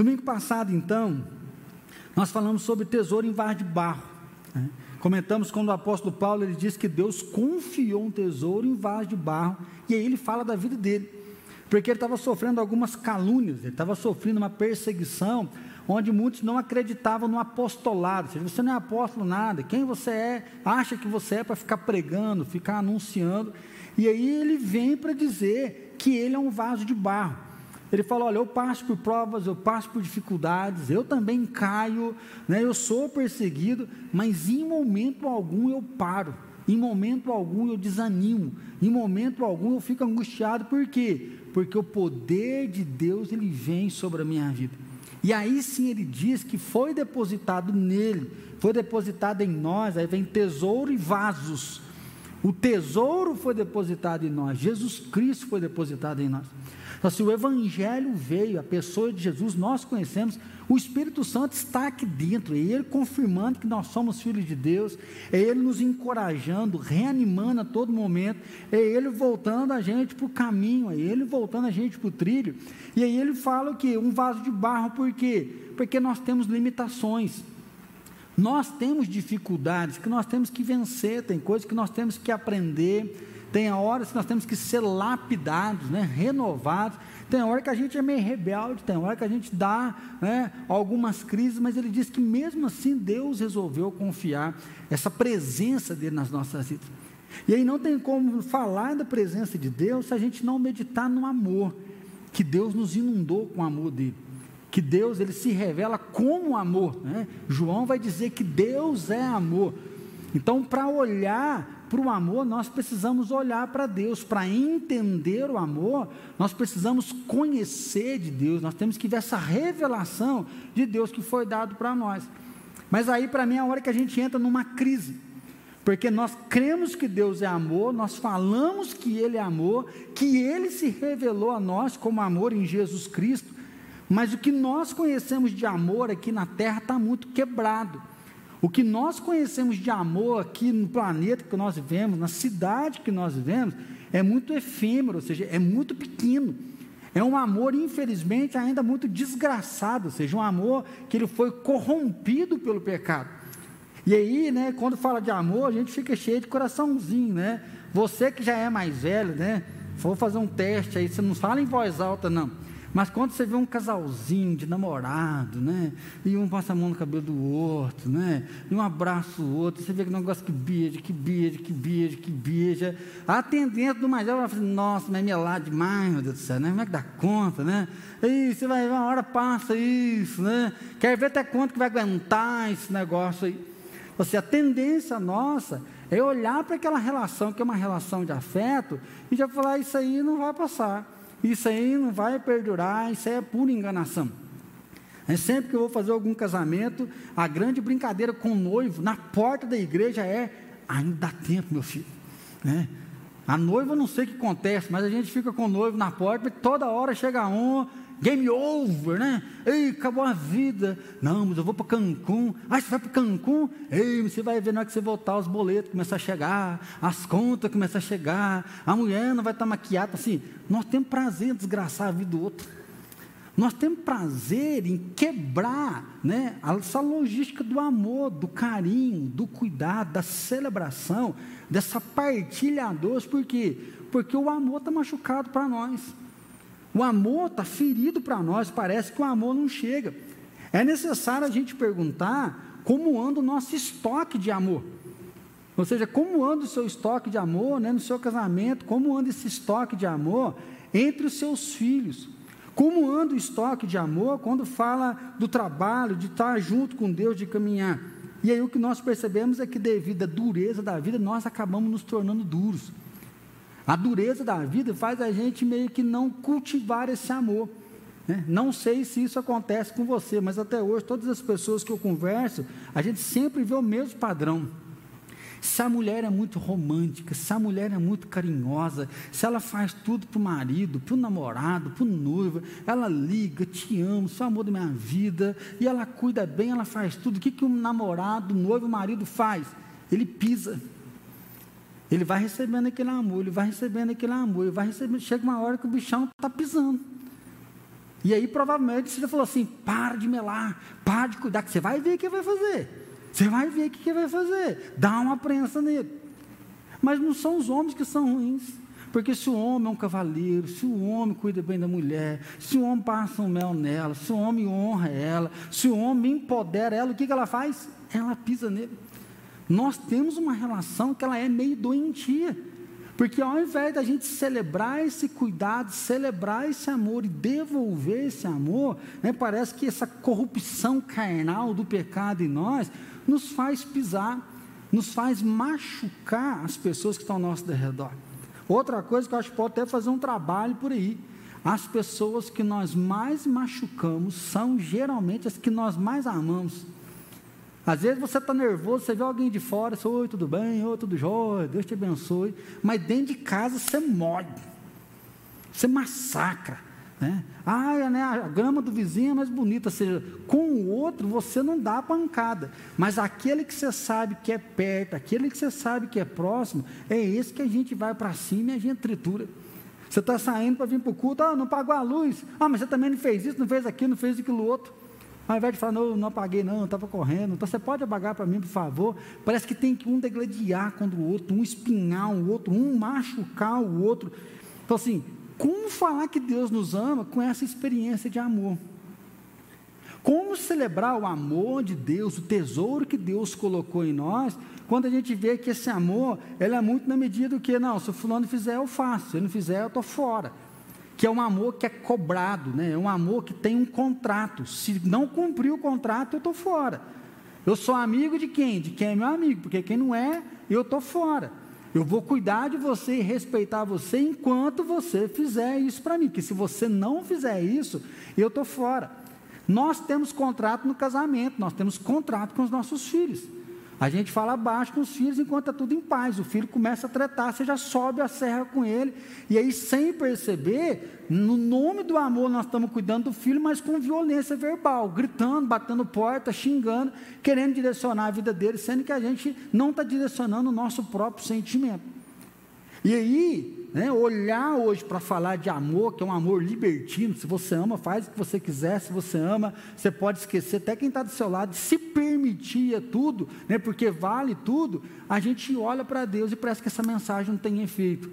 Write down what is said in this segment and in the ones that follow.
Domingo passado, então, nós falamos sobre tesouro em vaso de barro. Né? Comentamos quando o apóstolo Paulo ele diz que Deus confiou um tesouro em vaso de barro, e aí ele fala da vida dele, porque ele estava sofrendo algumas calúnias, ele estava sofrendo uma perseguição, onde muitos não acreditavam no apostolado, ou seja, você não é apóstolo nada, quem você é, acha que você é para ficar pregando, ficar anunciando, e aí ele vem para dizer que ele é um vaso de barro. Ele fala: Olha, eu passo por provas, eu passo por dificuldades, eu também caio, né, eu sou perseguido, mas em momento algum eu paro, em momento algum eu desanimo, em momento algum eu fico angustiado, por quê? Porque o poder de Deus ele vem sobre a minha vida. E aí sim ele diz que foi depositado nele, foi depositado em nós, aí vem tesouro e vasos. O tesouro foi depositado em nós, Jesus Cristo foi depositado em nós. Então, se o Evangelho veio, a pessoa de Jesus, nós conhecemos, o Espírito Santo está aqui dentro, é Ele confirmando que nós somos filhos de Deus, é Ele nos encorajando, reanimando a todo momento, é Ele voltando a gente para o caminho, é Ele voltando a gente para o trilho. E aí Ele fala o que? Um vaso de barro, por quê? Porque nós temos limitações. Nós temos dificuldades que nós temos que vencer, tem coisas que nós temos que aprender, tem horas que nós temos que ser lapidados, né, renovados. Tem hora que a gente é meio rebelde, tem hora que a gente dá né, algumas crises, mas ele diz que mesmo assim Deus resolveu confiar essa presença dele nas nossas vidas. E aí não tem como falar da presença de Deus se a gente não meditar no amor, que Deus nos inundou com o amor dele. Que Deus ele se revela como amor. Né? João vai dizer que Deus é amor. Então, para olhar para o amor, nós precisamos olhar para Deus. Para entender o amor, nós precisamos conhecer de Deus. Nós temos que ver essa revelação de Deus que foi dado para nós. Mas aí, para mim, é a hora que a gente entra numa crise. Porque nós cremos que Deus é amor, nós falamos que Ele é amor, que Ele se revelou a nós como amor em Jesus Cristo, mas o que nós conhecemos de amor aqui na terra está muito quebrado. O que nós conhecemos de amor aqui no planeta que nós vivemos, na cidade que nós vivemos, é muito efêmero, ou seja, é muito pequeno. É um amor, infelizmente, ainda muito desgraçado, ou seja, um amor que ele foi corrompido pelo pecado. E aí, né, quando fala de amor, a gente fica cheio de coraçãozinho, né? Você que já é mais velho, né? Vou fazer um teste aí, você não fala em voz alta, não. Mas quando você vê um casalzinho de namorado, né? E um passa a mão no cabelo do outro, né? E um abraça o outro, você vê que negócio que beija, que beija, que beija, que beija. A do mais velho vai falar assim, nossa, mas é melado demais, meu Deus do céu, né? Como é que dá conta, né? E você vai uma hora passa isso, né? Quer ver até quanto que vai aguentar esse negócio aí. Ou seja, a tendência nossa é olhar para aquela relação, que é uma relação de afeto, e já falar, isso aí não vai passar. Isso aí não vai perdurar, isso aí é pura enganação. É sempre que eu vou fazer algum casamento, a grande brincadeira com o noivo na porta da igreja é: ainda dá tempo, meu filho. Né? A noiva, não sei o que acontece, mas a gente fica com o noivo na porta, e toda hora chega um, game over, né? Ei, acabou a vida. Não, mas eu vou para Cancún. Ah, você vai para Cancún? Ei, você vai ver na hora que você voltar, os boletos começam a chegar, as contas começam a chegar, a mulher não vai estar maquiada. Assim, nós temos prazer em desgraçar a vida do outro. Nós temos prazer em quebrar né, essa logística do amor, do carinho, do cuidado, da celebração, dessa partilha a dois, por quê? Porque o amor está machucado para nós. O amor está ferido para nós, parece que o amor não chega. É necessário a gente perguntar como anda o nosso estoque de amor. Ou seja, como anda o seu estoque de amor né, no seu casamento, como anda esse estoque de amor entre os seus filhos. Como anda o estoque de amor quando fala do trabalho, de estar junto com Deus, de caminhar. E aí o que nós percebemos é que devido à dureza da vida, nós acabamos nos tornando duros. A dureza da vida faz a gente meio que não cultivar esse amor. Né? Não sei se isso acontece com você, mas até hoje, todas as pessoas que eu converso, a gente sempre vê o mesmo padrão. Se a mulher é muito romântica, se a mulher é muito carinhosa, se ela faz tudo para o marido, para o namorado, para o noivo, ela liga, te amo, sou amor da minha vida, e ela cuida bem, ela faz tudo. O que, que um namorado, um noivo, o marido faz? Ele pisa. Ele vai recebendo aquele amor, ele vai recebendo aquele amor, ele vai recebendo. Chega uma hora que o bichão está pisando. E aí provavelmente você falou assim: para de melar, para de cuidar, que você vai ver o que vai fazer. Você vai ver o que vai fazer. Dá uma prensa nele. Mas não são os homens que são ruins. Porque se o homem é um cavaleiro, se o homem cuida bem da mulher, se o homem passa um mel nela, se o homem honra ela, se o homem empodera ela, o que, que ela faz? Ela pisa nele. Nós temos uma relação que ela é meio doentia. Porque ao invés da gente celebrar esse cuidado, celebrar esse amor e devolver esse amor, né, parece que essa corrupção carnal do pecado em nós nos faz pisar, nos faz machucar as pessoas que estão ao nosso redor. Outra coisa que eu acho que pode até fazer um trabalho por aí. As pessoas que nós mais machucamos são geralmente as que nós mais amamos. Às vezes você está nervoso, você vê alguém de fora, você, oi, tudo bem, oi, tudo jóia, Deus te abençoe. Mas dentro de casa você morre, você massacra. Né? Ah, né, a grama do vizinho é mais bonita, ou seja, com o outro você não dá pancada, mas aquele que você sabe que é perto, aquele que você sabe que é próximo, é esse que a gente vai para cima e a gente tritura. Você está saindo para vir para o culto, ah, não pagou a luz, ah, mas você também não fez isso, não fez aquilo, não fez aquilo outro. Ao invés de falar, não, não apaguei não, estava correndo, então você pode apagar para mim, por favor. Parece que tem que um degladiar contra o outro, um espinhar o outro, um machucar o outro. Então assim, como falar que Deus nos ama com essa experiência de amor? Como celebrar o amor de Deus, o tesouro que Deus colocou em nós, quando a gente vê que esse amor, ele é muito na medida do que, não, se o fulano fizer, eu faço, se ele não fizer, eu estou fora. Que é um amor que é cobrado, né? é um amor que tem um contrato. Se não cumprir o contrato, eu estou fora. Eu sou amigo de quem? De quem é meu amigo, porque quem não é, eu estou fora. Eu vou cuidar de você e respeitar você enquanto você fizer isso para mim. Que se você não fizer isso, eu estou fora. Nós temos contrato no casamento, nós temos contrato com os nossos filhos. A gente fala baixo com os filhos enquanto está tudo em paz. O filho começa a tratar, você já sobe a serra com ele. E aí, sem perceber, no nome do amor, nós estamos cuidando do filho, mas com violência verbal, gritando, batendo porta, xingando, querendo direcionar a vida dele, sendo que a gente não está direcionando o nosso próprio sentimento. E aí, né, olhar hoje para falar de amor, que é um amor libertino, se você ama, faz o que você quiser, se você ama, você pode esquecer. Até quem está do seu lado, se permitir tudo, né, porque vale tudo, a gente olha para Deus e parece que essa mensagem não tem efeito.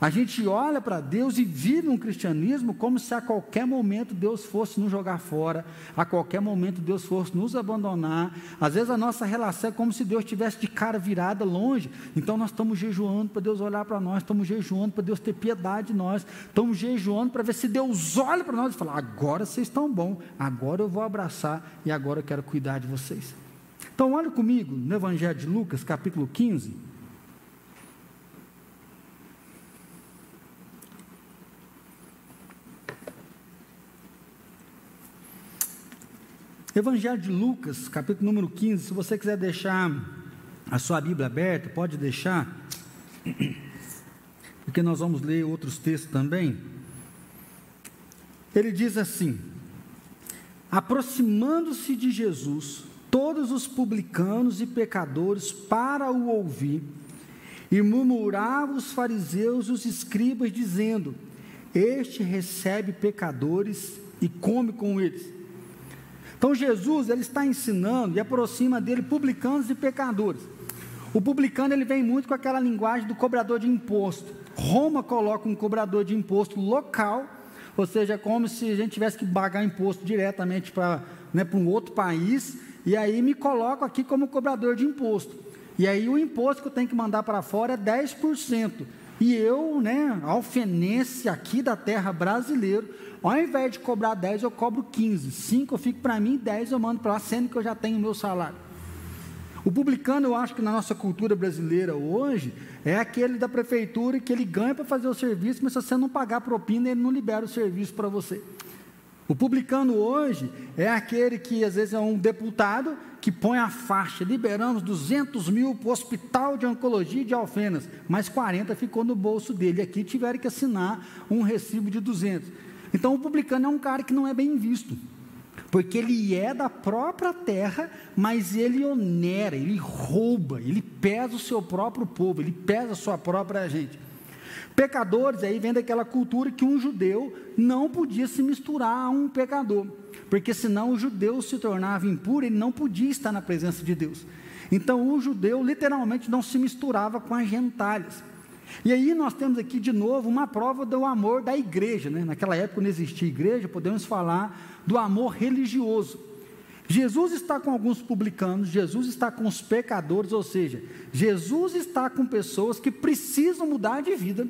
A gente olha para Deus e vive um cristianismo como se a qualquer momento Deus fosse nos jogar fora, a qualquer momento Deus fosse nos abandonar. Às vezes a nossa relação é como se Deus estivesse de cara virada longe. Então nós estamos jejuando para Deus olhar para nós, estamos jejuando para Deus ter piedade de nós, estamos jejuando para ver se Deus olha para nós e fala: agora vocês estão bom, agora eu vou abraçar e agora eu quero cuidar de vocês. Então olha comigo no Evangelho de Lucas, capítulo 15. Evangelho de Lucas, capítulo número 15. Se você quiser deixar a sua Bíblia aberta, pode deixar, porque nós vamos ler outros textos também. Ele diz assim: Aproximando-se de Jesus, todos os publicanos e pecadores para o ouvir, e murmuravam os fariseus e os escribas, dizendo: Este recebe pecadores e come com eles. Então Jesus ele está ensinando e aproxima dele publicanos e pecadores. O publicano ele vem muito com aquela linguagem do cobrador de imposto. Roma coloca um cobrador de imposto local, ou seja, como se a gente tivesse que pagar imposto diretamente para né, um outro país, e aí me coloco aqui como cobrador de imposto. E aí o imposto que eu tenho que mandar para fora é 10%. E eu, né, alfenense aqui da terra brasileiro, ao invés de cobrar 10, eu cobro 15. 5 eu fico para mim, 10 eu mando para lá, sendo que eu já tenho o meu salário. O publicano, eu acho que na nossa cultura brasileira hoje, é aquele da prefeitura que ele ganha para fazer o serviço, mas se você não pagar propina, ele não libera o serviço para você. O publicano hoje é aquele que às vezes é um deputado que põe a faixa, liberamos 200 mil para o hospital de oncologia de Alfenas, mas 40 ficou no bolso dele. Aqui tiveram que assinar um recibo de 200. Então o publicano é um cara que não é bem visto, porque ele é da própria terra, mas ele onera, ele rouba, ele pesa o seu próprio povo, ele pesa a sua própria gente. Pecadores, aí vem daquela cultura que um judeu não podia se misturar a um pecador, porque senão o judeu se tornava impuro, ele não podia estar na presença de Deus. Então o judeu literalmente não se misturava com as gentalhas. E aí nós temos aqui de novo uma prova do amor da igreja. Né? Naquela época não existia igreja, podemos falar do amor religioso. Jesus está com alguns publicanos, Jesus está com os pecadores, ou seja, Jesus está com pessoas que precisam mudar de vida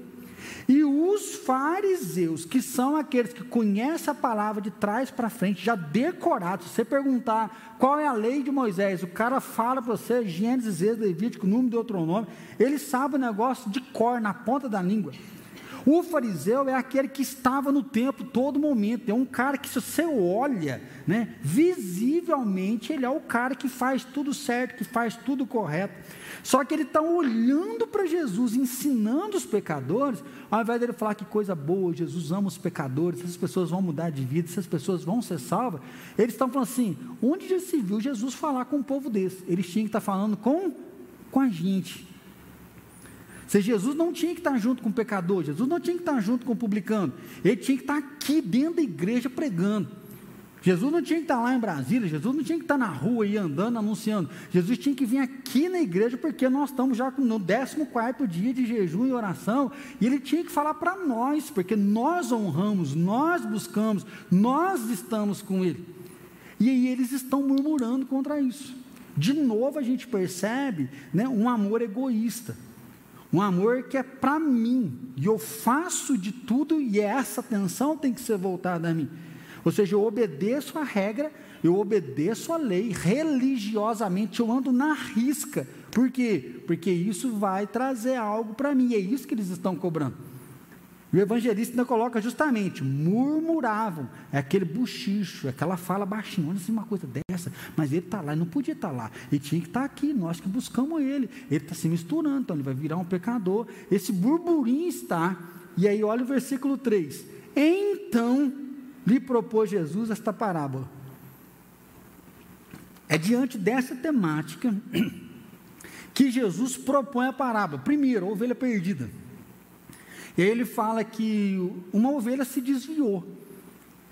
e os fariseus, que são aqueles que conhecem a palavra de trás para frente, já decorados, se você perguntar qual é a lei de Moisés, o cara fala para você, Gênesis, Êxodo, Levítico, número de outro nome, ele sabe o negócio de cor, na ponta da língua. O fariseu é aquele que estava no templo todo momento, é um cara que, se você olha, né, visivelmente, ele é o cara que faz tudo certo, que faz tudo correto. Só que ele está olhando para Jesus, ensinando os pecadores, ao invés dele falar que coisa boa, Jesus ama os pecadores, essas pessoas vão mudar de vida, essas pessoas vão ser salvas, eles estão falando assim: onde já se viu Jesus falar com um povo desse? Eles tinham que estar falando com, com a gente. Se Jesus não tinha que estar junto com o pecador, Jesus não tinha que estar junto com o publicano, ele tinha que estar aqui dentro da igreja pregando. Jesus não tinha que estar lá em Brasília, Jesus não tinha que estar na rua aí andando, anunciando. Jesus tinha que vir aqui na igreja, porque nós estamos já no 14 dia de jejum e oração, e ele tinha que falar para nós, porque nós honramos, nós buscamos, nós estamos com ele. E aí eles estão murmurando contra isso. De novo a gente percebe né, um amor egoísta. Um amor que é para mim, e eu faço de tudo, e essa atenção tem que ser voltada a mim. Ou seja, eu obedeço a regra, eu obedeço a lei, religiosamente eu ando na risca. Por quê? Porque isso vai trazer algo para mim, é isso que eles estão cobrando. o evangelista ainda coloca justamente, murmuravam, é aquele buchicho, é aquela fala baixinha, olha assim uma coisa dessa, mas ele está lá, ele não podia estar tá lá, ele tinha que estar tá aqui, nós que buscamos ele, ele está se misturando, então ele vai virar um pecador, esse burburinho está, e aí olha o versículo 3, então lhe propôs Jesus esta parábola. É diante dessa temática que Jesus propõe a parábola. Primeiro, a ovelha perdida. Ele fala que uma ovelha se desviou.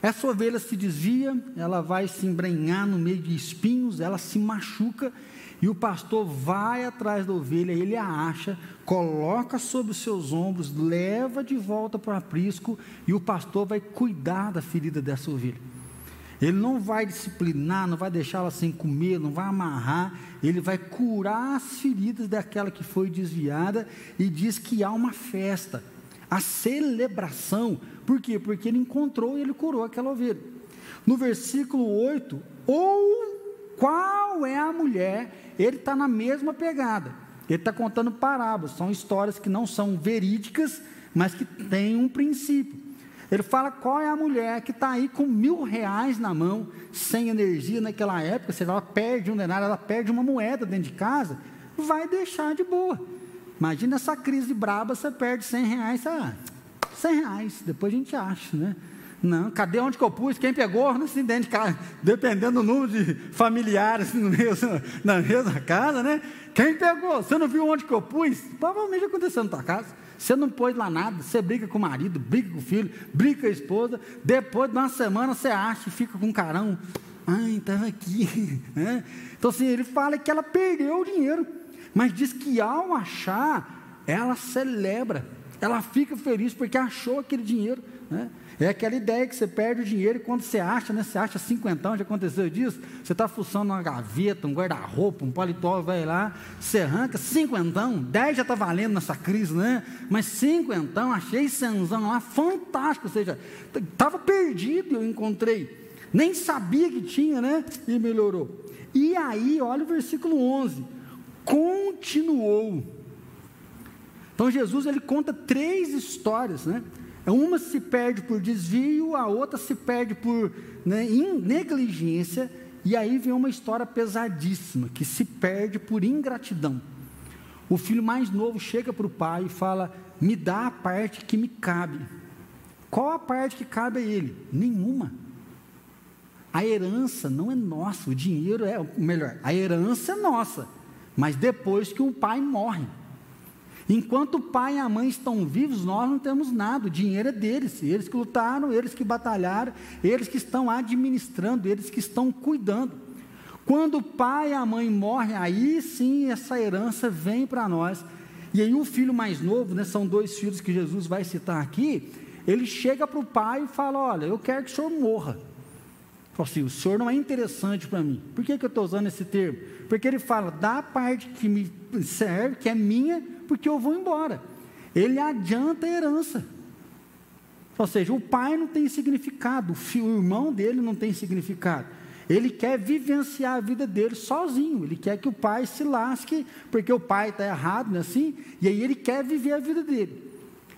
Essa ovelha se desvia, ela vai se embrenhar no meio de espinhos, ela se machuca, e o pastor vai atrás da ovelha, ele a acha, coloca sobre os seus ombros, leva de volta para o aprisco, e o pastor vai cuidar da ferida dessa ovelha. Ele não vai disciplinar, não vai deixá-la sem comer, não vai amarrar, ele vai curar as feridas daquela que foi desviada e diz que há uma festa, a celebração. Por quê? Porque ele encontrou e ele curou aquela ovelha. No versículo 8, ou qual é a mulher, ele está na mesma pegada. Ele está contando parábolas, são histórias que não são verídicas, mas que têm um princípio. Ele fala qual é a mulher que está aí com mil reais na mão, sem energia naquela época, se ela perde um denário, ela perde uma moeda dentro de casa, vai deixar de boa. Imagina essa crise braba, você perde 100 reais, ah, 100 reais, depois a gente acha, né? Não, cadê onde que eu pus? Quem pegou? Não se dentro de casa, dependendo do número de familiares no mesmo, na mesma casa, né? Quem pegou? Você não viu onde que eu pus? Provavelmente aconteceu na tua casa. Você não pôs lá nada, você briga com o marido, briga com o filho, briga com a esposa, depois de uma semana você acha e fica com um carão. Ai, estava aqui. Né? Então, assim, ele fala que ela perdeu o dinheiro, mas diz que ao achar, ela celebra, ela fica feliz porque achou aquele dinheiro. Né? É aquela ideia que você perde o dinheiro e quando você acha, né, você acha cinquentão, já aconteceu disso, você está fuçando uma gaveta, um guarda-roupa, um paletó, vai lá, você arranca cinquentão, dez já está valendo nessa crise, né? Mas cinquentão, achei cenzão lá, fantástico, ou seja, estava perdido eu encontrei, nem sabia que tinha, né? E melhorou. E aí, olha o versículo 11, continuou. Então Jesus ele conta três histórias, né? Uma se perde por desvio, a outra se perde por né, negligência, e aí vem uma história pesadíssima, que se perde por ingratidão. O filho mais novo chega para o pai e fala: Me dá a parte que me cabe. Qual a parte que cabe a ele? Nenhuma. A herança não é nossa, o dinheiro é, melhor, a herança é nossa, mas depois que o pai morre. Enquanto o pai e a mãe estão vivos, nós não temos nada, o dinheiro é deles, eles que lutaram, eles que batalharam, eles que estão administrando, eles que estão cuidando. Quando o pai e a mãe morrem, aí sim essa herança vem para nós. E aí o filho mais novo, né, são dois filhos que Jesus vai citar aqui, ele chega para o pai e fala: Olha, eu quero que o senhor morra. Fala assim, o senhor não é interessante para mim. Por que, que eu estou usando esse termo? Porque ele fala, da parte que me serve, que é minha, porque eu vou embora. Ele adianta a herança. Ou seja, o pai não tem significado, o, filho, o irmão dele não tem significado. Ele quer vivenciar a vida dele sozinho. Ele quer que o pai se lasque, porque o pai está errado, não é assim? E aí ele quer viver a vida dele.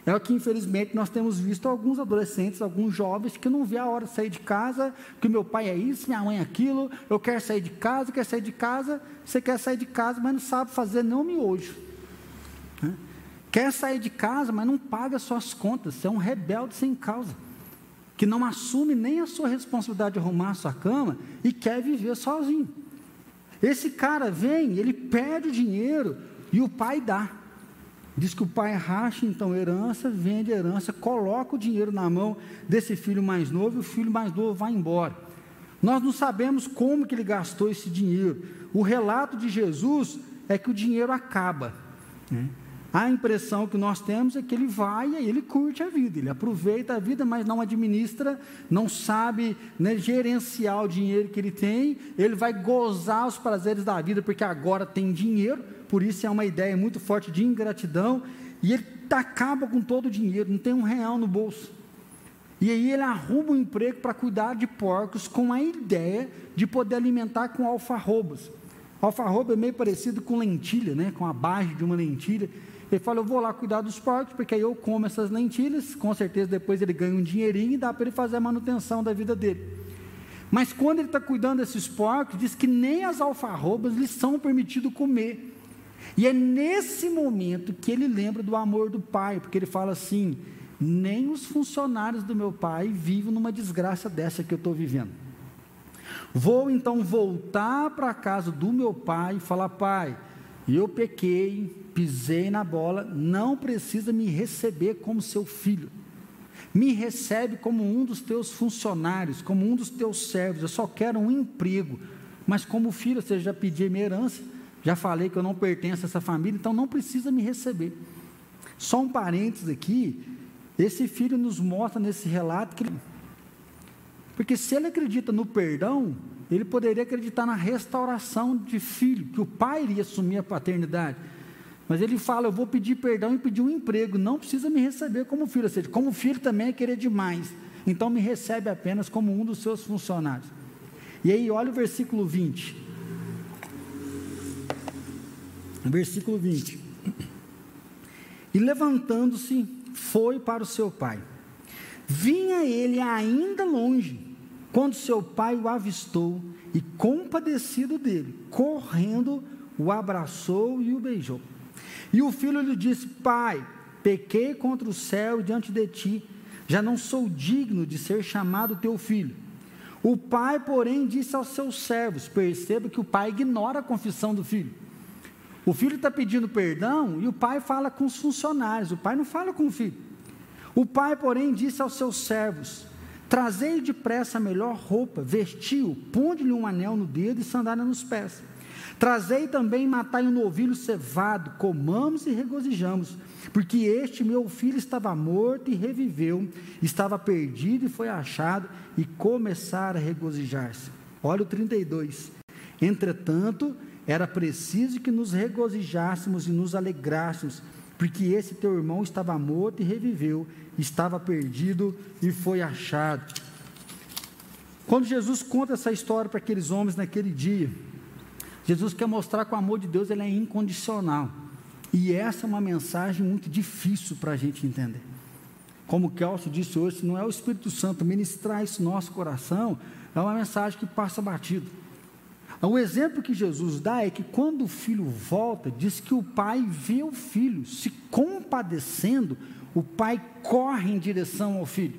É o que, infelizmente, nós temos visto alguns adolescentes, alguns jovens, que não vê a hora de sair de casa, que meu pai é isso, minha mãe é aquilo, eu quero sair de casa, quero sair de casa, você quer sair de casa, mas não sabe fazer nem o miojo. Quer sair de casa, mas não paga suas contas. Você é um rebelde sem causa. Que não assume nem a sua responsabilidade de arrumar a sua cama e quer viver sozinho. Esse cara vem, ele perde o dinheiro e o pai dá. Diz que o pai racha então herança, vende herança, coloca o dinheiro na mão desse filho mais novo e o filho mais novo vai embora. Nós não sabemos como que ele gastou esse dinheiro. O relato de Jesus é que o dinheiro acaba. Né? A impressão que nós temos é que ele vai e ele curte a vida, ele aproveita a vida, mas não administra, não sabe né, gerenciar o dinheiro que ele tem, ele vai gozar os prazeres da vida porque agora tem dinheiro, por isso é uma ideia muito forte de ingratidão, e ele acaba com todo o dinheiro, não tem um real no bolso. E aí ele arruma um emprego para cuidar de porcos com a ideia de poder alimentar com alfarrobas. Alfarroba é meio parecido com lentilha, né? com a base de uma lentilha. Ele fala, eu vou lá cuidar dos porcos, porque aí eu como essas lentilhas, com certeza depois ele ganha um dinheirinho e dá para ele fazer a manutenção da vida dele. Mas quando ele está cuidando desses porcos, diz que nem as alfarrobas lhe são permitido comer. E é nesse momento que ele lembra do amor do pai, porque ele fala assim: nem os funcionários do meu pai vivem numa desgraça dessa que eu estou vivendo. Vou então voltar para a casa do meu pai e falar: pai, eu pequei, pisei na bola, não precisa me receber como seu filho. Me recebe como um dos teus funcionários, como um dos teus servos. Eu só quero um emprego. Mas como filho, você já pediu minha herança, já falei que eu não pertenço a essa família, então não precisa me receber. Só um parênteses aqui, esse filho nos mostra nesse relato que porque se ele acredita no perdão, ele poderia acreditar na restauração de filho, que o pai iria assumir a paternidade. Mas ele fala: Eu vou pedir perdão e pedir um emprego, não precisa me receber como filho. Ou seja, como filho também é querer demais. Então me recebe apenas como um dos seus funcionários. E aí, olha o versículo 20. Versículo 20. E levantando-se, foi para o seu pai. Vinha ele ainda longe quando seu pai o avistou e, compadecido dele, correndo, o abraçou e o beijou. E o filho lhe disse: Pai, pequei contra o céu diante de ti, já não sou digno de ser chamado teu filho. O pai, porém, disse aos seus servos: perceba que o pai ignora a confissão do filho. O filho está pedindo perdão e o pai fala com os funcionários, o pai não fala com o filho. O pai, porém, disse aos seus servos: Trazei depressa a melhor roupa, vestiu, ponde-lhe um anel no dedo e sandália nos pés. Trazei também matai um novilho cevado, comamos e regozijamos, porque este meu filho estava morto e reviveu, estava perdido e foi achado, e começaram a regozijar-se. Olha o 32. Entretanto, era preciso que nos regozijássemos e nos alegrássemos, porque esse teu irmão estava morto e reviveu, estava perdido e foi achado. Quando Jesus conta essa história para aqueles homens naquele dia, Jesus quer mostrar que o amor de Deus ele é incondicional. E essa é uma mensagem muito difícil para a gente entender. Como o Kelso disse hoje, se não é o Espírito Santo ministrar isso no nosso coração, é uma mensagem que passa batido. O exemplo que Jesus dá é que quando o filho volta, diz que o pai vê o filho se compadecendo, o pai corre em direção ao filho.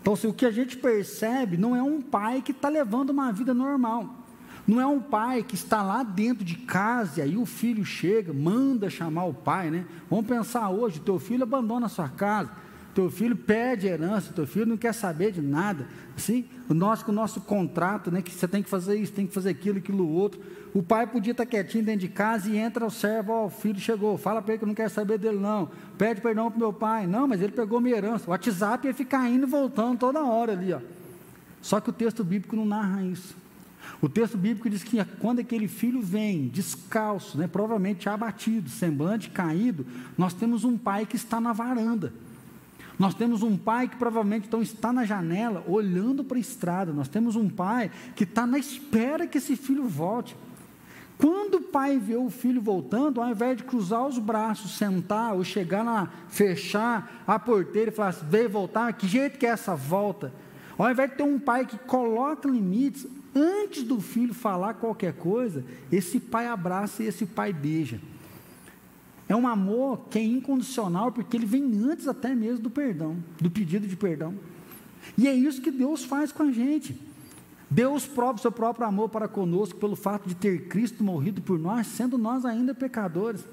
Então, se o que a gente percebe não é um pai que está levando uma vida normal. Não é um pai que está lá dentro de casa e aí o filho chega, manda chamar o pai, né? Vamos pensar hoje, teu filho abandona a sua casa, teu filho pede herança, teu filho não quer saber de nada, assim, nós com o nosso contrato, né, que você tem que fazer isso, tem que fazer aquilo, aquilo outro, o pai podia estar quietinho dentro de casa e entra o servo, ó, o filho chegou, fala para ele que eu não quero saber dele não, pede perdão para meu pai, não, mas ele pegou minha herança, o WhatsApp ia ficar indo e voltando toda hora ali, ó. Só que o texto bíblico não narra isso. O texto bíblico diz que quando aquele filho vem descalço, né, provavelmente abatido, semblante caído, nós temos um pai que está na varanda. Nós temos um pai que provavelmente então está na janela, olhando para a estrada. Nós temos um pai que está na espera que esse filho volte. Quando o pai vê o filho voltando, ao invés de cruzar os braços, sentar ou chegar lá, fechar a porteira e falar assim, veio voltar, que jeito que é essa volta? Ao invés de ter um pai que coloca limites, antes do filho falar qualquer coisa, esse pai abraça e esse pai beija. É um amor que é incondicional, porque ele vem antes até mesmo do perdão, do pedido de perdão. E é isso que Deus faz com a gente. Deus prova o seu próprio amor para conosco pelo fato de ter Cristo morrido por nós, sendo nós ainda pecadores.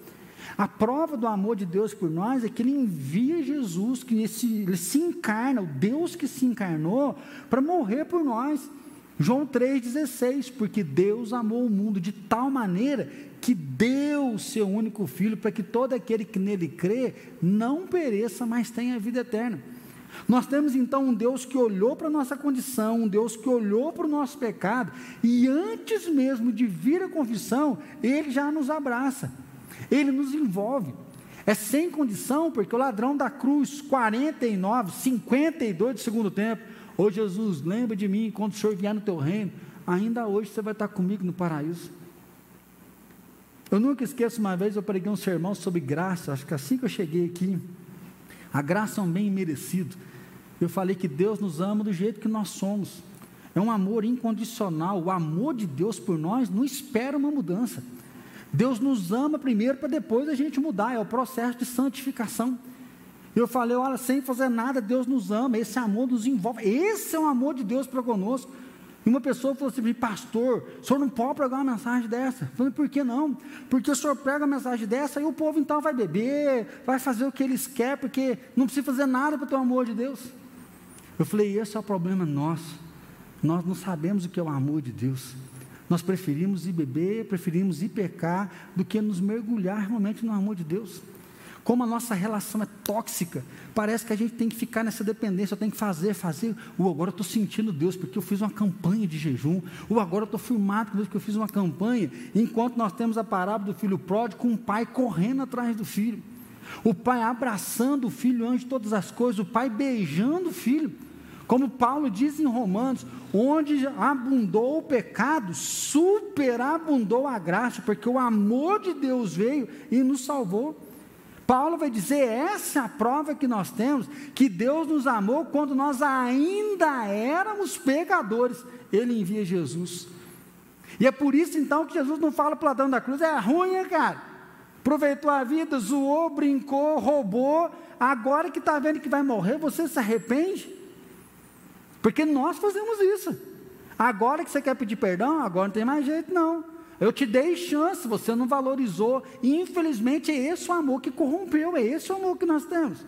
A prova do amor de Deus por nós é que Ele envia Jesus, que esse, Ele se encarna, o Deus que se encarnou, para morrer por nós. João 3,16, porque Deus amou o mundo de tal maneira que deu o seu único filho para que todo aquele que nele crê não pereça, mas tenha vida eterna. Nós temos então um Deus que olhou para a nossa condição, um Deus que olhou para o nosso pecado, e antes mesmo de vir a confissão, Ele já nos abraça. Ele nos envolve. É sem condição, porque o ladrão da cruz, 49, 52 de segundo tempo, ô Jesus, lembra de mim quando o Senhor vier no teu reino, ainda hoje você vai estar comigo no paraíso. Eu nunca esqueço uma vez, eu preguei um sermão sobre graça, acho que assim que eu cheguei aqui, a graça é um bem merecido. Eu falei que Deus nos ama do jeito que nós somos. É um amor incondicional. O amor de Deus por nós não espera uma mudança. Deus nos ama primeiro para depois a gente mudar, é o processo de santificação. Eu falei, olha, sem fazer nada, Deus nos ama, esse amor nos envolve, esse é o amor de Deus para conosco. E uma pessoa falou assim, pastor, o senhor não pode pregar uma mensagem dessa. Eu falei, por que não? Porque o senhor prega uma mensagem dessa e o povo então vai beber, vai fazer o que eles querem, porque não precisa fazer nada para ter o amor de Deus. Eu falei, esse é o problema nosso. Nós não sabemos o que é o amor de Deus. Nós preferimos ir beber, preferimos ir pecar, do que nos mergulhar realmente no amor de Deus. Como a nossa relação é tóxica, parece que a gente tem que ficar nessa dependência, eu tenho que fazer, fazer. Ou agora eu estou sentindo Deus, porque eu fiz uma campanha de jejum. Ou agora eu estou firmado com Deus, porque eu fiz uma campanha. Enquanto nós temos a parábola do filho pródigo, com o pai correndo atrás do filho. O pai abraçando o filho antes de todas as coisas, o pai beijando o filho. Como Paulo diz em Romanos, onde abundou o pecado, superabundou a graça, porque o amor de Deus veio e nos salvou. Paulo vai dizer: essa é a prova que nós temos, que Deus nos amou quando nós ainda éramos pecadores. Ele envia Jesus. E é por isso então que Jesus não fala para o ladrão da cruz: é ruim, cara? Aproveitou a vida, zoou, brincou, roubou. Agora que está vendo que vai morrer, você se arrepende? Porque nós fazemos isso. Agora que você quer pedir perdão, agora não tem mais jeito, não. Eu te dei chance, você não valorizou. E infelizmente é esse o amor que corrompeu, é esse o amor que nós temos.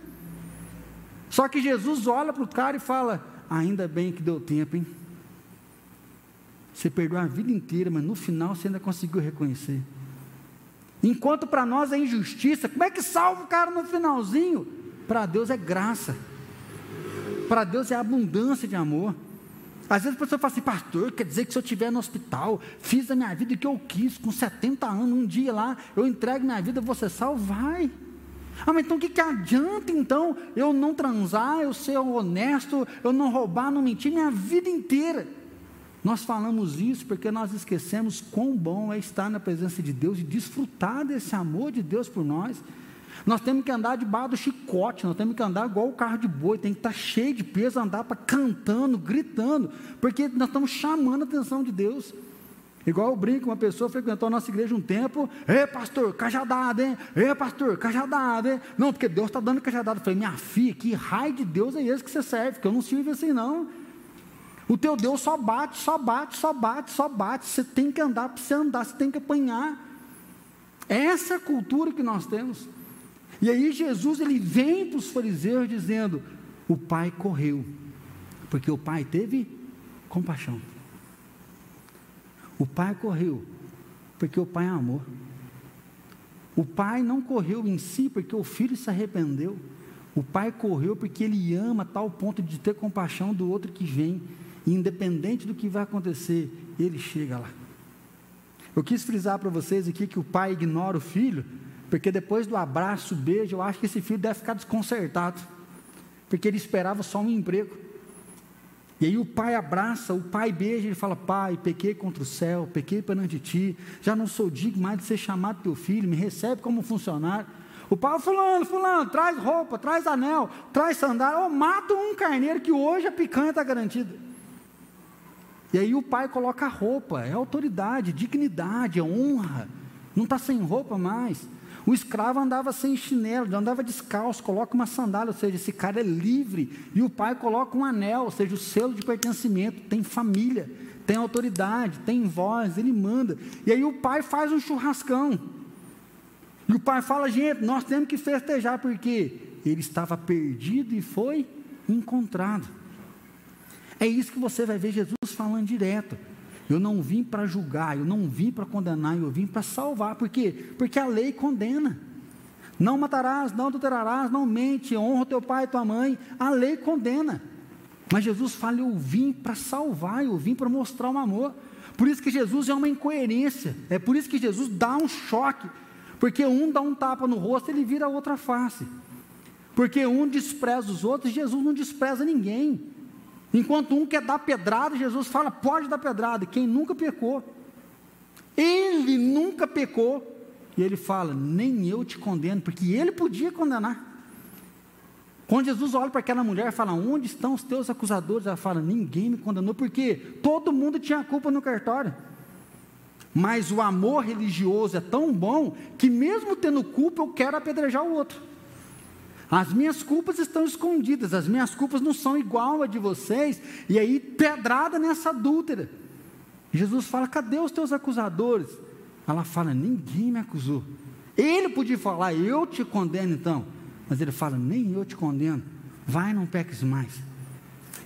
Só que Jesus olha para o cara e fala: ainda bem que deu tempo, hein? Você perdeu a vida inteira, mas no final você ainda conseguiu reconhecer. Enquanto para nós é injustiça, como é que salva o cara no finalzinho? Para Deus é graça. Para Deus é abundância de amor. Às vezes a pessoa fala assim, pastor, quer dizer que se eu estiver no hospital, fiz a minha vida que eu quis, com 70 anos, um dia lá, eu entrego minha vida, você salvar. Ah, mas então o que, que adianta então eu não transar, eu ser honesto, eu não roubar, não mentir minha vida inteira? Nós falamos isso porque nós esquecemos quão bom é estar na presença de Deus e desfrutar desse amor de Deus por nós. Nós temos que andar debaixo do chicote, nós temos que andar igual o carro de boi, tem que estar cheio de peso, andar para cantando, gritando, porque nós estamos chamando a atenção de Deus. Igual eu brinco, uma pessoa frequentou a nossa igreja um tempo, Ê pastor, cajadada, hein? Ê pastor, cajadada, hein? Não, porque Deus está dando cajadada. Eu falei, minha filha, que raio de Deus é esse que você serve? Que eu não sirvo assim não. O teu Deus só bate, só bate, só bate, só bate. Você tem que andar para você andar, você tem que apanhar. Essa é a cultura que nós temos. E aí Jesus ele vem para os fariseus dizendo: o pai correu, porque o pai teve compaixão. O pai correu, porque o pai amou. O pai não correu em si porque o filho se arrependeu. O pai correu porque ele ama a tal ponto de ter compaixão do outro que vem. E independente do que vai acontecer, ele chega lá. Eu quis frisar para vocês aqui que o pai ignora o filho, porque depois do abraço, beijo, eu acho que esse filho deve ficar desconcertado, porque ele esperava só um emprego. E aí o pai abraça, o pai beija, ele fala: Pai, pequei contra o céu, pequei perante ti, já não sou digno mais de ser chamado teu filho, me recebe como funcionário. O pai, fulano, fulano, traz roupa, traz anel, traz sandália, ou mata um carneiro que hoje a picanha está garantida. E aí o pai coloca roupa, é autoridade, dignidade, é honra. Não está sem roupa mais. O escravo andava sem chinelo, andava descalço, coloca uma sandália, ou seja, esse cara é livre. E o pai coloca um anel, ou seja, o selo de pertencimento, tem família, tem autoridade, tem voz, ele manda. E aí o pai faz um churrascão. E o pai fala, gente, nós temos que festejar, porque ele estava perdido e foi encontrado. É isso que você vai ver Jesus falando direto. Eu não vim para julgar, eu não vim para condenar, eu vim para salvar. Por quê? Porque a lei condena. Não matarás, não adulterarás, não mente, honra teu pai e tua mãe. A lei condena. Mas Jesus fala: Eu vim para salvar, eu vim para mostrar um amor. Por isso que Jesus é uma incoerência. É por isso que Jesus dá um choque. Porque um dá um tapa no rosto, ele vira a outra face. Porque um despreza os outros, Jesus não despreza ninguém. Enquanto um quer dar pedrada, Jesus fala: pode dar pedrada. Quem nunca pecou? Ele nunca pecou. E ele fala: nem eu te condeno, porque ele podia condenar. Quando Jesus olha para aquela mulher e fala: Onde estão os teus acusadores? Ela fala: Ninguém me condenou, porque todo mundo tinha culpa no cartório. Mas o amor religioso é tão bom que, mesmo tendo culpa, eu quero apedrejar o outro. As minhas culpas estão escondidas, as minhas culpas não são igual a de vocês, e aí pedrada nessa adúltera. Jesus fala: cadê os teus acusadores? Ela fala: ninguém me acusou. Ele podia falar: eu te condeno então, mas ele fala: nem eu te condeno, vai, não peques mais.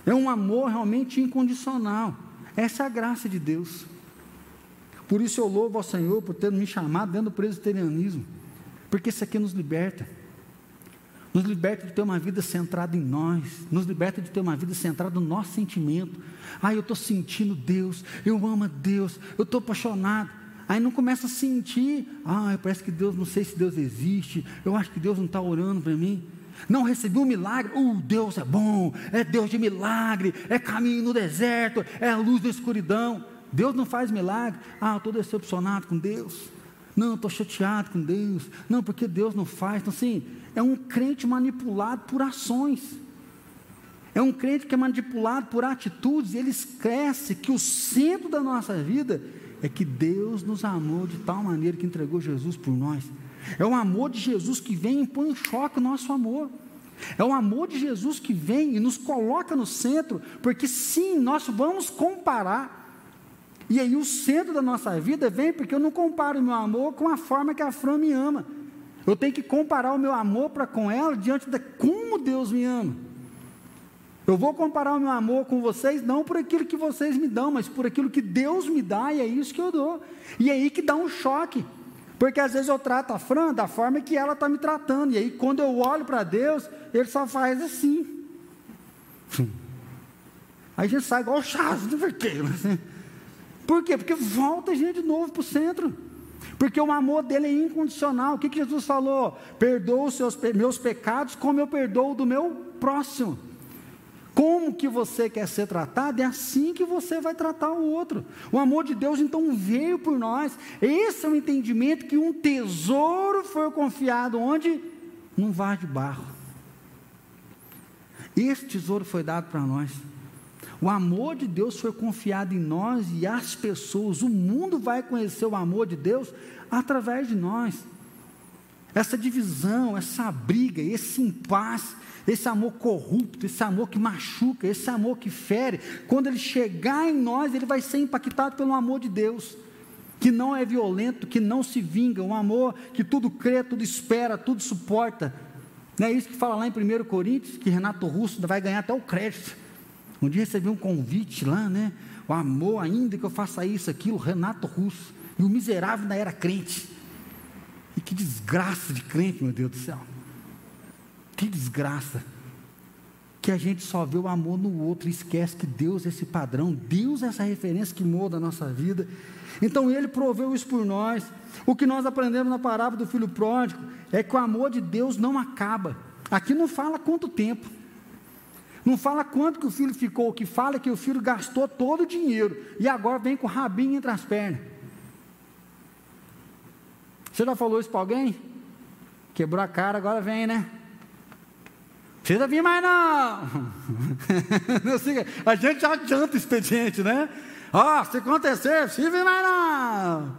É um amor realmente incondicional, essa é a graça de Deus. Por isso eu louvo ao Senhor por ter me chamado dentro do presbiterianismo, porque isso aqui nos liberta nos liberta de ter uma vida centrada em nós, nos liberta de ter uma vida centrada no nosso sentimento. Ah, eu estou sentindo Deus, eu amo a Deus, eu estou apaixonado. Aí não começa a sentir, ah, parece que Deus, não sei se Deus existe, eu acho que Deus não está orando para mim. Não recebi um milagre, uh, Deus é bom, é Deus de milagre, é caminho no deserto, é a luz da escuridão. Deus não faz milagre, ah, estou decepcionado com Deus. Não, estou chateado com Deus. Não, porque Deus não faz. Então, assim, é um crente manipulado por ações. É um crente que é manipulado por atitudes, e ele esquece que o centro da nossa vida é que Deus nos amou de tal maneira que entregou Jesus por nós. É o amor de Jesus que vem e põe em choque o nosso amor. É o amor de Jesus que vem e nos coloca no centro, porque sim, nós vamos comparar. E aí o centro da nossa vida vem porque eu não comparo o meu amor com a forma que a Fran me ama. Eu tenho que comparar o meu amor para com ela diante de como Deus me ama. Eu vou comparar o meu amor com vocês não por aquilo que vocês me dão, mas por aquilo que Deus me dá, e é isso que eu dou. E é aí que dá um choque. Porque às vezes eu trato a Fran da forma que ela está me tratando. E aí quando eu olho para Deus, ele só faz assim. Aí a gente sai igual o Chaves do verqueiro. Assim. Por quê? Porque volta a gente de novo para o centro. Porque o amor dele é incondicional. O que, que Jesus falou? Perdoa os seus, meus pecados como eu perdoo do meu próximo. Como que você quer ser tratado, é assim que você vai tratar o outro. O amor de Deus então veio por nós. Esse é o entendimento que um tesouro foi confiado onde? Num vaso de barro. Esse tesouro foi dado para nós. O amor de Deus foi confiado em nós e as pessoas, o mundo vai conhecer o amor de Deus através de nós. essa divisão, essa briga, esse impasse, esse amor corrupto, esse amor que machuca, esse amor que fere, quando ele chegar em nós, ele vai ser impactado pelo amor de Deus, que não é violento, que não se vinga, um amor que tudo crê, tudo espera, tudo suporta. Não é isso que fala lá em 1 Coríntios, que Renato Russo vai ganhar até o crédito. Um dia recebi um convite lá, né? O amor, ainda que eu faça isso, aquilo, Renato Russo. E o miserável ainda era crente. E que desgraça de crente, meu Deus do céu. Que desgraça. Que a gente só vê o amor no outro e esquece que Deus é esse padrão, Deus é essa referência que molda a nossa vida. Então ele proveu isso por nós. O que nós aprendemos na parábola do filho pródigo é que o amor de Deus não acaba. Aqui não fala quanto tempo. Não fala quanto que o filho ficou, o que fala é que o filho gastou todo o dinheiro e agora vem com o rabinho entre as pernas. Você já falou isso para alguém? Quebrou a cara, agora vem, né? Precisa vir mais não. a gente já adianta o expediente, né? Ó, oh, se acontecer, precisa vir mais não.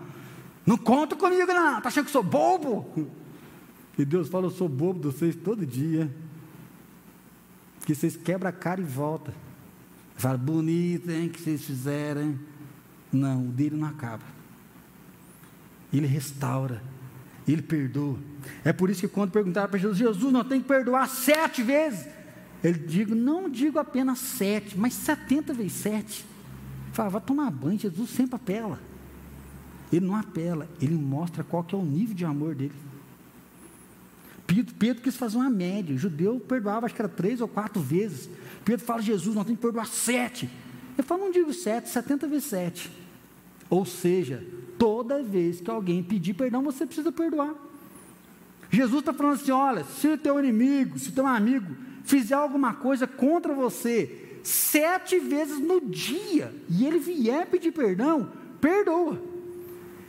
Não conta comigo não. Tá achando que sou bobo? E Deus fala, eu sou bobo de vocês todo dia. Que vocês quebram a cara e voltam. Fala, bonito, hein, que vocês fizeram. Não, o dele não acaba. Ele restaura, Ele perdoa. É por isso que quando perguntaram para Jesus, Jesus, não tem que perdoar sete vezes. Ele digo, não digo apenas sete, mas setenta vezes sete. Fala, vai tomar banho, Jesus sempre apela. Ele não apela, ele mostra qual que é o nível de amor dele. Pedro, Pedro quis fazer uma média, o judeu perdoava, acho que era três ou quatro vezes. Pedro fala, Jesus, nós temos que perdoar sete. Eu falo, não digo sete, setenta vezes sete. Ou seja, toda vez que alguém pedir perdão, você precisa perdoar. Jesus está falando assim: olha, se o teu inimigo, se o teu amigo fizer alguma coisa contra você, sete vezes no dia, e ele vier pedir perdão, perdoa.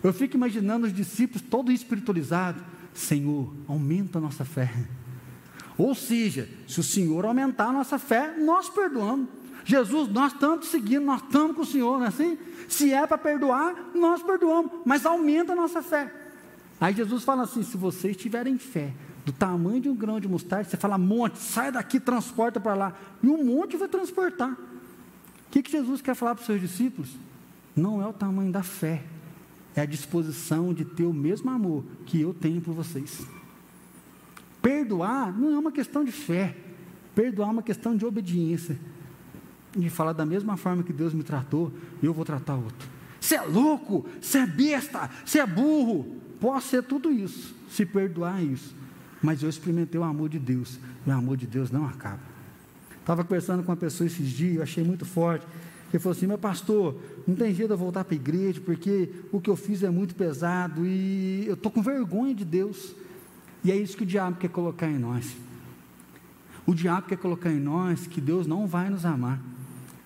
Eu fico imaginando os discípulos todos espiritualizados: Senhor, aumenta a nossa fé. Ou seja, se o Senhor aumentar a nossa fé, nós perdoamos. Jesus, nós estamos seguindo, nós estamos com o Senhor, não é assim? Se é para perdoar, nós perdoamos, mas aumenta a nossa fé. Aí Jesus fala assim: se vocês tiverem fé do tamanho de um grão de mostarda, você fala, monte, sai daqui, transporta para lá. E um monte vai transportar. O que, que Jesus quer falar para os seus discípulos? Não é o tamanho da fé, é a disposição de ter o mesmo amor que eu tenho por vocês. Perdoar não é uma questão de fé, perdoar é uma questão de obediência e falar da mesma forma que Deus me tratou, eu vou tratar outro. Você é louco, você é besta, você é burro. Posso ser tudo isso, se perdoar isso. Mas eu experimentei o amor de Deus, e o amor de Deus não acaba. Estava conversando com uma pessoa esses dias, eu achei muito forte. Ele falou assim: Meu pastor, não tem jeito de eu voltar para a igreja, porque o que eu fiz é muito pesado e eu estou com vergonha de Deus. E é isso que o diabo quer colocar em nós. O diabo quer colocar em nós que Deus não vai nos amar.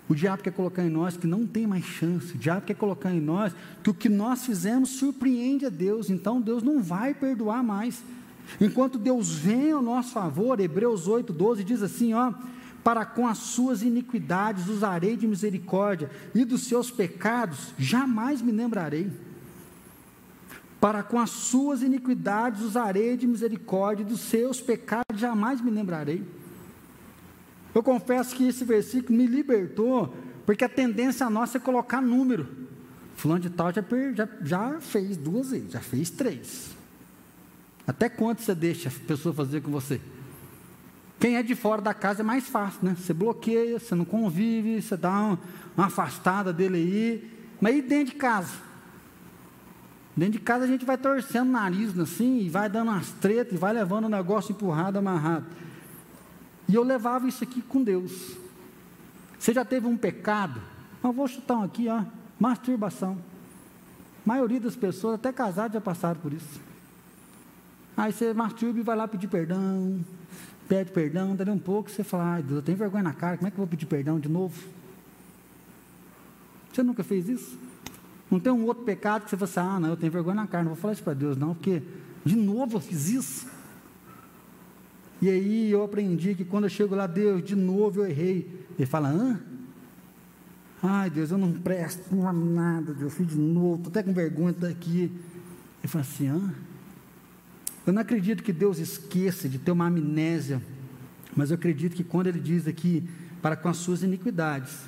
O diabo quer colocar em nós que não tem mais chance. O diabo quer colocar em nós que o que nós fizemos surpreende a Deus. Então Deus não vai perdoar mais. Enquanto Deus vem ao nosso favor, Hebreus 8, 12 diz assim: ó, para com as suas iniquidades usarei de misericórdia, e dos seus pecados jamais me lembrarei. Para com as suas iniquidades usarei de misericórdia, e dos seus pecados jamais me lembrarei. Eu confesso que esse versículo me libertou, porque a tendência nossa é colocar número. Fulano de tal já, já, já fez duas vezes, já fez três. Até quanto você deixa a pessoa fazer com você? Quem é de fora da casa é mais fácil, né? Você bloqueia, você não convive, você dá uma, uma afastada dele aí. Mas e dentro de casa? Dentro de casa a gente vai torcendo o nariz assim, e vai dando umas tretas, e vai levando o negócio empurrado, amarrado. E eu levava isso aqui com Deus. Você já teve um pecado? Eu vou chutar um aqui, ó. Masturbação. A maioria das pessoas, até casados, já passaram por isso. Aí você masturba e vai lá pedir perdão, pede perdão, dali um pouco, você fala, ai Deus, eu tenho vergonha na cara, como é que eu vou pedir perdão de novo? Você nunca fez isso? Não tem um outro pecado que você fala assim, ah, não, eu tenho vergonha na cara, não vou falar isso para Deus, não, porque de novo eu fiz isso. E aí eu aprendi que quando eu chego lá, Deus, de novo eu errei. Ele fala, hã? Ai, Deus, eu não presto, não nada, Deus, eu fiz de novo, estou até com vergonha daqui. Ele fala assim, hã? Eu não acredito que Deus esqueça de ter uma amnésia, mas eu acredito que quando Ele diz aqui, para com as suas iniquidades,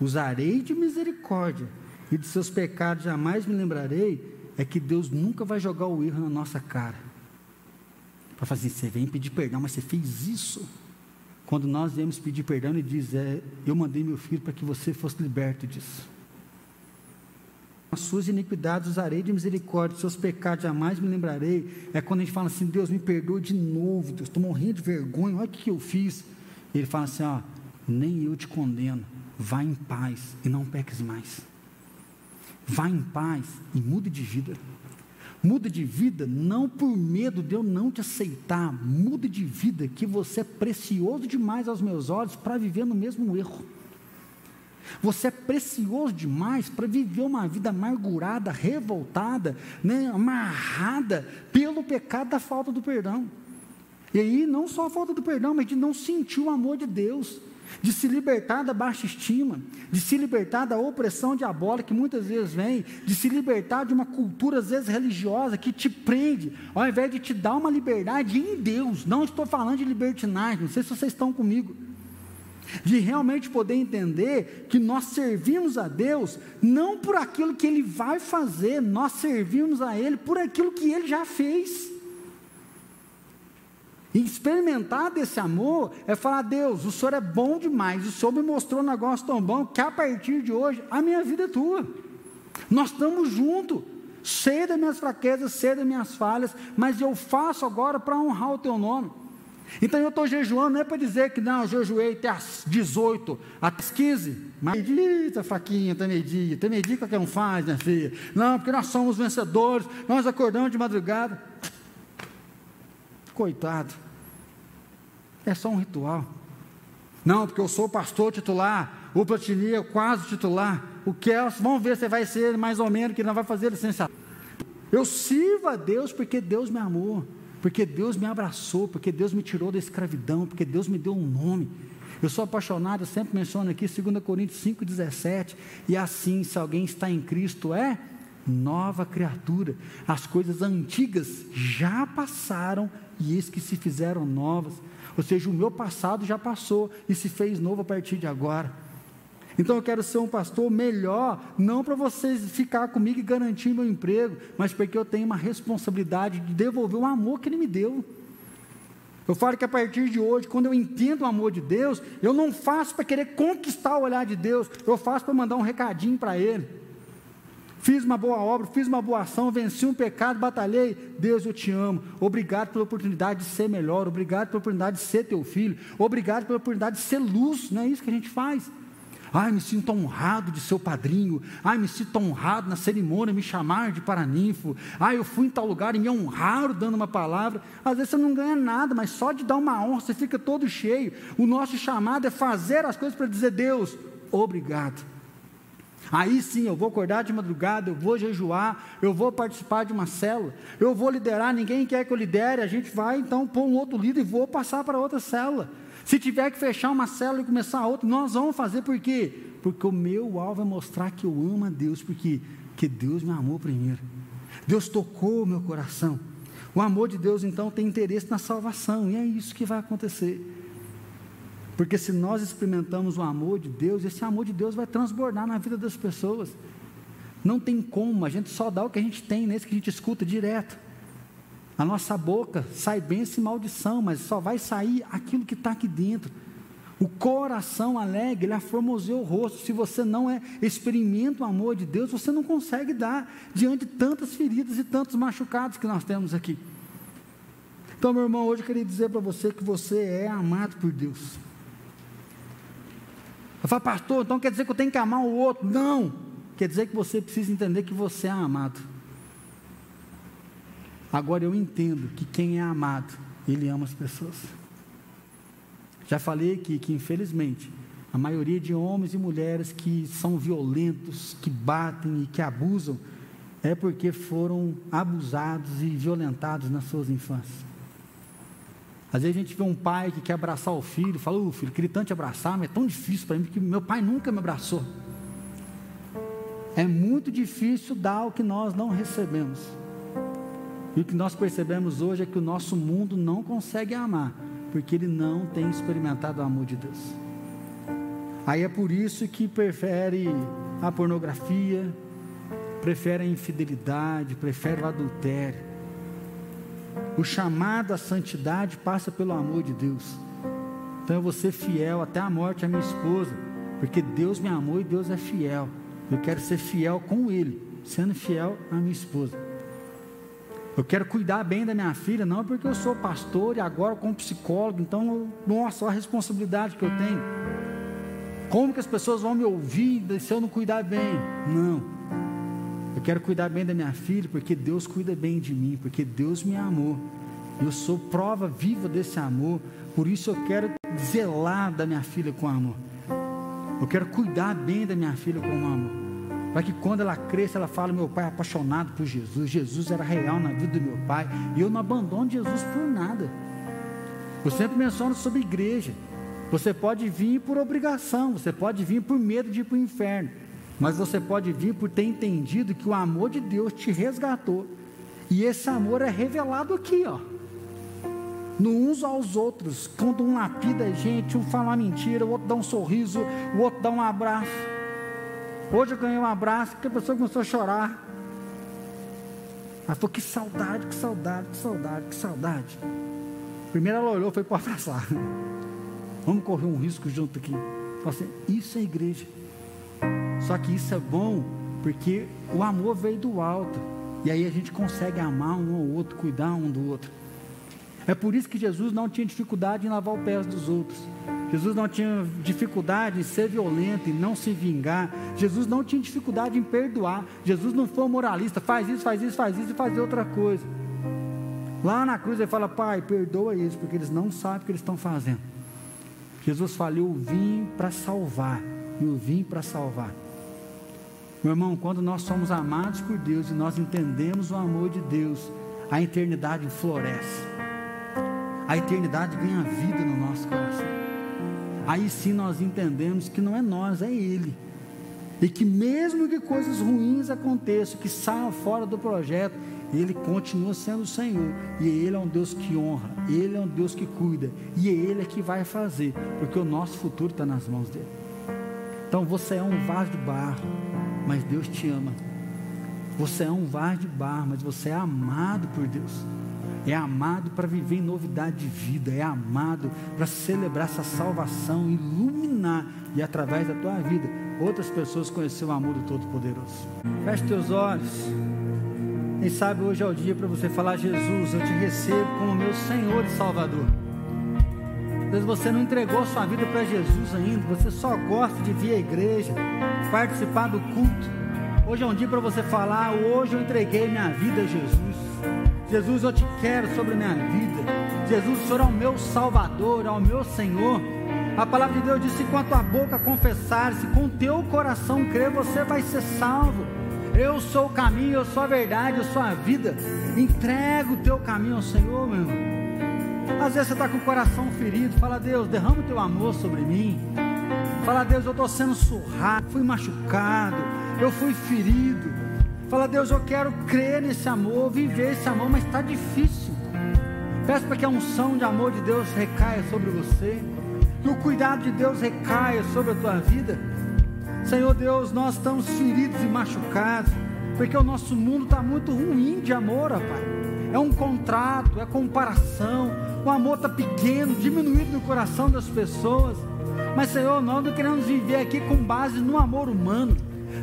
usarei de misericórdia, e de seus pecados jamais me lembrarei, é que Deus nunca vai jogar o erro na nossa cara. Para fazer, você vem pedir perdão, mas você fez isso. Quando nós viemos pedir perdão, Ele diz: é, Eu mandei meu filho para que você fosse liberto disso as suas iniquidades usarei de misericórdia, seus pecados jamais me lembrarei. É quando a gente fala assim, Deus me perdoa de novo, Deus, estou morrendo de vergonha, olha o que eu fiz. E ele fala assim, ó, nem eu te condeno, vá em paz e não peques mais. Vá em paz e mude de vida. Muda de vida não por medo de eu não te aceitar, muda de vida que você é precioso demais aos meus olhos para viver no mesmo erro. Você é precioso demais para viver uma vida amargurada, revoltada, né, amarrada pelo pecado da falta do perdão. E aí, não só a falta do perdão, mas de não sentir o amor de Deus, de se libertar da baixa estima, de se libertar da opressão diabólica que muitas vezes vem, de se libertar de uma cultura, às vezes religiosa, que te prende, ao invés de te dar uma liberdade em Deus. Não estou falando de libertinagem, não sei se vocês estão comigo de realmente poder entender que nós servimos a Deus não por aquilo que Ele vai fazer, nós servimos a Ele por aquilo que Ele já fez. E experimentar desse amor é falar: Deus, o Senhor é bom demais, o Senhor me mostrou um negócio tão bom que a partir de hoje a minha vida é tua. Nós estamos juntos, sei das minhas fraquezas, sei das minhas falhas, mas eu faço agora para honrar o teu nome. Então eu estou jejuando, não é para dizer que não, eu jejuei até as 18, até as 15. Mas medita, faquinha, até meio-dia. Até meio-dia qualquer um faz, minha filha. Não, porque nós somos vencedores, nós acordamos de madrugada. Coitado. É só um ritual. Não, porque eu sou pastor titular, o Platini é quase titular. O Kelso, vamos ver se vai ser mais ou menos, que não vai fazer licença. Eu sirvo a Deus porque Deus me amou porque Deus me abraçou, porque Deus me tirou da escravidão, porque Deus me deu um nome. Eu sou apaixonado, eu sempre menciono aqui 2 Coríntios 5,17, e assim, se alguém está em Cristo, é nova criatura. As coisas antigas já passaram e eis que se fizeram novas. Ou seja, o meu passado já passou e se fez novo a partir de agora. Então eu quero ser um pastor melhor, não para vocês ficar comigo e garantir meu emprego, mas porque eu tenho uma responsabilidade de devolver o amor que Ele me deu. Eu falo que a partir de hoje, quando eu entendo o amor de Deus, eu não faço para querer conquistar o olhar de Deus, eu faço para mandar um recadinho para Ele. Fiz uma boa obra, fiz uma boa ação, venci um pecado, batalhei. Deus, eu te amo. Obrigado pela oportunidade de ser melhor. Obrigado pela oportunidade de ser teu filho. Obrigado pela oportunidade de ser luz. Não é isso que a gente faz. Ai, me sinto honrado de ser o padrinho. Ai, me sinto honrado na cerimônia me chamar de paraninfo. Ai, eu fui em tal lugar e me honraram dando uma palavra. Às vezes você não ganha nada, mas só de dar uma honra você fica todo cheio. O nosso chamado é fazer as coisas para dizer: Deus, obrigado. Aí sim, eu vou acordar de madrugada, eu vou jejuar, eu vou participar de uma célula, eu vou liderar, ninguém quer que eu lidere, a gente vai então pôr um outro líder e vou passar para outra célula. Se tiver que fechar uma célula e começar outra, nós vamos fazer por quê? Porque o meu alvo é mostrar que eu amo a Deus, porque que Deus me amou primeiro. Deus tocou o meu coração. O amor de Deus então tem interesse na salvação, e é isso que vai acontecer. Porque se nós experimentamos o amor de Deus, esse amor de Deus vai transbordar na vida das pessoas. Não tem como, a gente só dá o que a gente tem, nesse que a gente escuta direto. A nossa boca sai bênção e maldição, mas só vai sair aquilo que está aqui dentro. O coração alegre, ele aformoseia o rosto. Se você não é, experimenta o amor de Deus, você não consegue dar diante de tantas feridas e tantos machucados que nós temos aqui. Então, meu irmão, hoje eu queria dizer para você que você é amado por Deus. Eu falo, pastor, então quer dizer que eu tenho que amar o outro? Não. Quer dizer que você precisa entender que você é amado. Agora eu entendo que quem é amado, ele ama as pessoas. Já falei aqui que, infelizmente, a maioria de homens e mulheres que são violentos, que batem e que abusam, é porque foram abusados e violentados nas suas infâncias. Às vezes a gente vê um pai que quer abraçar o filho, fala, o filho, queria tanto te abraçar, mas é tão difícil para mim, porque meu pai nunca me abraçou. É muito difícil dar o que nós não recebemos. E o que nós percebemos hoje é que o nosso mundo não consegue amar, porque ele não tem experimentado o amor de Deus. Aí é por isso que prefere a pornografia, prefere a infidelidade, prefere o adultério. O chamado à santidade passa pelo amor de Deus. Então eu vou ser fiel até a morte à minha esposa, porque Deus me amou e Deus é fiel. Eu quero ser fiel com Ele, sendo fiel à minha esposa. Eu quero cuidar bem da minha filha, não porque eu sou pastor e agora como psicólogo, então, nossa, olha a responsabilidade que eu tenho. Como que as pessoas vão me ouvir se eu não cuidar bem? Não. Eu quero cuidar bem da minha filha, porque Deus cuida bem de mim, porque Deus me amou. Eu sou prova viva desse amor, por isso eu quero zelar da minha filha com amor. Eu quero cuidar bem da minha filha com amor para que quando ela cresça, ela fale: meu pai é apaixonado por Jesus, Jesus era real na vida do meu pai, e eu não abandono Jesus por nada. Eu sempre menciono sobre igreja. Você pode vir por obrigação, você pode vir por medo de ir para o inferno, mas você pode vir por ter entendido que o amor de Deus te resgatou, e esse amor é revelado aqui, ó. No uns aos outros, quando um lapida a gente, um fala mentira, o outro dá um sorriso, o outro dá um abraço. Hoje eu ganhei um abraço que a pessoa começou a chorar. Ela falou: Que saudade, que saudade, que saudade, que saudade. Primeiro ela olhou, foi para abraçar. Vamos correr um risco junto aqui. Assim: Isso é igreja. Só que isso é bom porque o amor veio do alto. E aí a gente consegue amar um ao outro, cuidar um do outro. É por isso que Jesus não tinha dificuldade em lavar os pés dos outros. Jesus não tinha dificuldade em ser violento, em não se vingar. Jesus não tinha dificuldade em perdoar. Jesus não foi moralista, faz isso, faz isso, faz isso e fazer outra coisa. Lá na cruz ele fala: Pai, perdoa eles, porque eles não sabem o que eles estão fazendo. Jesus falou: Eu vim para salvar. Eu vim para salvar. Meu irmão, quando nós somos amados por Deus e nós entendemos o amor de Deus, a eternidade floresce. A eternidade ganha vida no nosso coração aí sim nós entendemos que não é nós, é Ele. E que mesmo que coisas ruins aconteçam, que saiam fora do projeto, Ele continua sendo o Senhor. E Ele é um Deus que honra, Ele é um Deus que cuida, e é Ele é que vai fazer, porque o nosso futuro está nas mãos dele. Então você é um vaso de barro, mas Deus te ama. Você é um vaso de barro, mas você é amado por Deus é amado para viver em novidade de vida, é amado para celebrar essa salvação, iluminar e através da tua vida outras pessoas conhecer o amor do Todo-Poderoso. Feche teus olhos. Quem sabe hoje é o dia para você falar: Jesus, eu te recebo como meu Senhor e Salvador. Vezes você não entregou sua vida para Jesus ainda, você só gosta de vir à igreja, participar do culto. Hoje é um dia para você falar: hoje eu entreguei minha vida a Jesus. Jesus, eu te quero sobre a minha vida. Jesus, o Senhor é o meu Salvador, é o meu Senhor. A palavra de Deus diz: se com a tua boca confessar, se com o teu coração crer, você vai ser salvo. Eu sou o caminho, eu sou a verdade, eu sou a vida. Entrega o teu caminho ao Senhor, meu irmão. Às vezes você está com o coração ferido, fala, Deus, derrama o teu amor sobre mim. Fala, Deus, eu estou sendo surrado, fui machucado, eu fui ferido. Fala, Deus, eu quero crer nesse amor, viver esse amor, mas está difícil. Peço para que a unção de amor de Deus recaia sobre você, que o cuidado de Deus recaia sobre a tua vida. Senhor Deus, nós estamos feridos e machucados, porque o nosso mundo está muito ruim de amor, Pai. É um contrato, é comparação, o amor está pequeno, diminuído no coração das pessoas. Mas, Senhor, nós não queremos viver aqui com base no amor humano.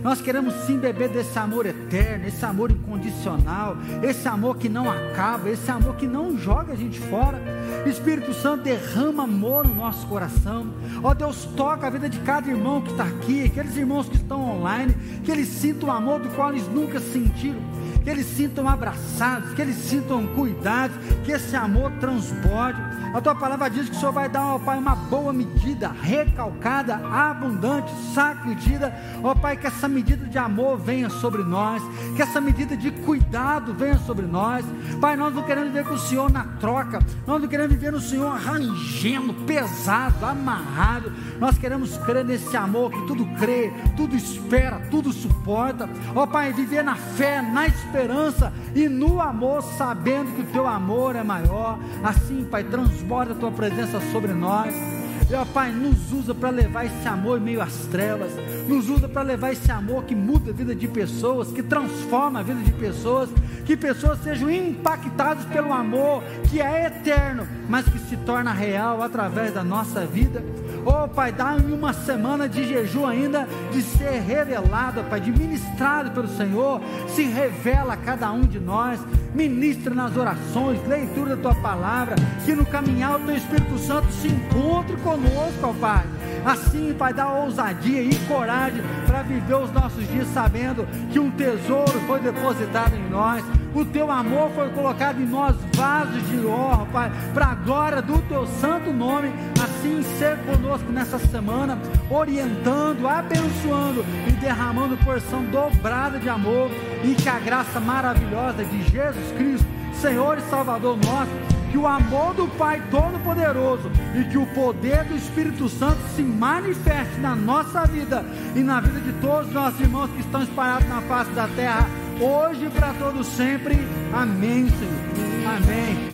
Nós queremos sim beber desse amor eterno, esse amor incondicional, esse amor que não acaba, esse amor que não joga a gente fora. Espírito Santo derrama amor no nosso coração. Ó Deus, toca a vida de cada irmão que está aqui, aqueles irmãos que estão online, que eles sintam o amor do qual eles nunca sentiram que eles sintam abraçados, que eles sintam cuidados, que esse amor transborde. A tua palavra diz que o Senhor vai dar ao Pai uma boa medida, recalcada, abundante, sacudida. Ó Pai, que essa medida de amor venha sobre nós, que essa medida de cuidado venha sobre nós. Pai, nós não queremos viver com o Senhor na troca, nós não queremos viver no Senhor arranjando, pesado, amarrado. Nós queremos crer nesse amor que tudo crê, tudo espera, tudo suporta. Ó Pai, viver na fé, na esperança esperança e no amor, sabendo que o teu amor é maior. Assim, Pai, transborda a tua presença sobre nós. Meu Pai, nos usa para levar esse amor em meio às trevas, nos usa para levar esse amor que muda a vida de pessoas, que transforma a vida de pessoas, que pessoas sejam impactadas pelo amor que é eterno, mas que se torna real através da nossa vida. Oh Pai, dá-me uma semana de jejum ainda, de ser revelado, Pai, de ministrado pelo Senhor, se revela a cada um de nós, ministra nas orações, leitura da tua palavra, que no caminhar o teu Espírito Santo se encontre conosco, ó Pai. Assim, Pai, dá ousadia e coragem para viver os nossos dias sabendo que um tesouro foi depositado em nós, o teu amor foi colocado em nós, vasos de honra, Pai, para a glória do teu santo nome. Assim, ser conosco nessa semana, orientando, abençoando e derramando porção dobrada de amor, e que a graça maravilhosa de Jesus Cristo, Senhor e Salvador nosso, que o amor do Pai Todo-Poderoso e que o poder do Espírito Santo se manifeste na nossa vida e na vida de todos os nossos irmãos que estão espalhados na face da terra, hoje e para todos sempre. Amém, Senhor. Amém.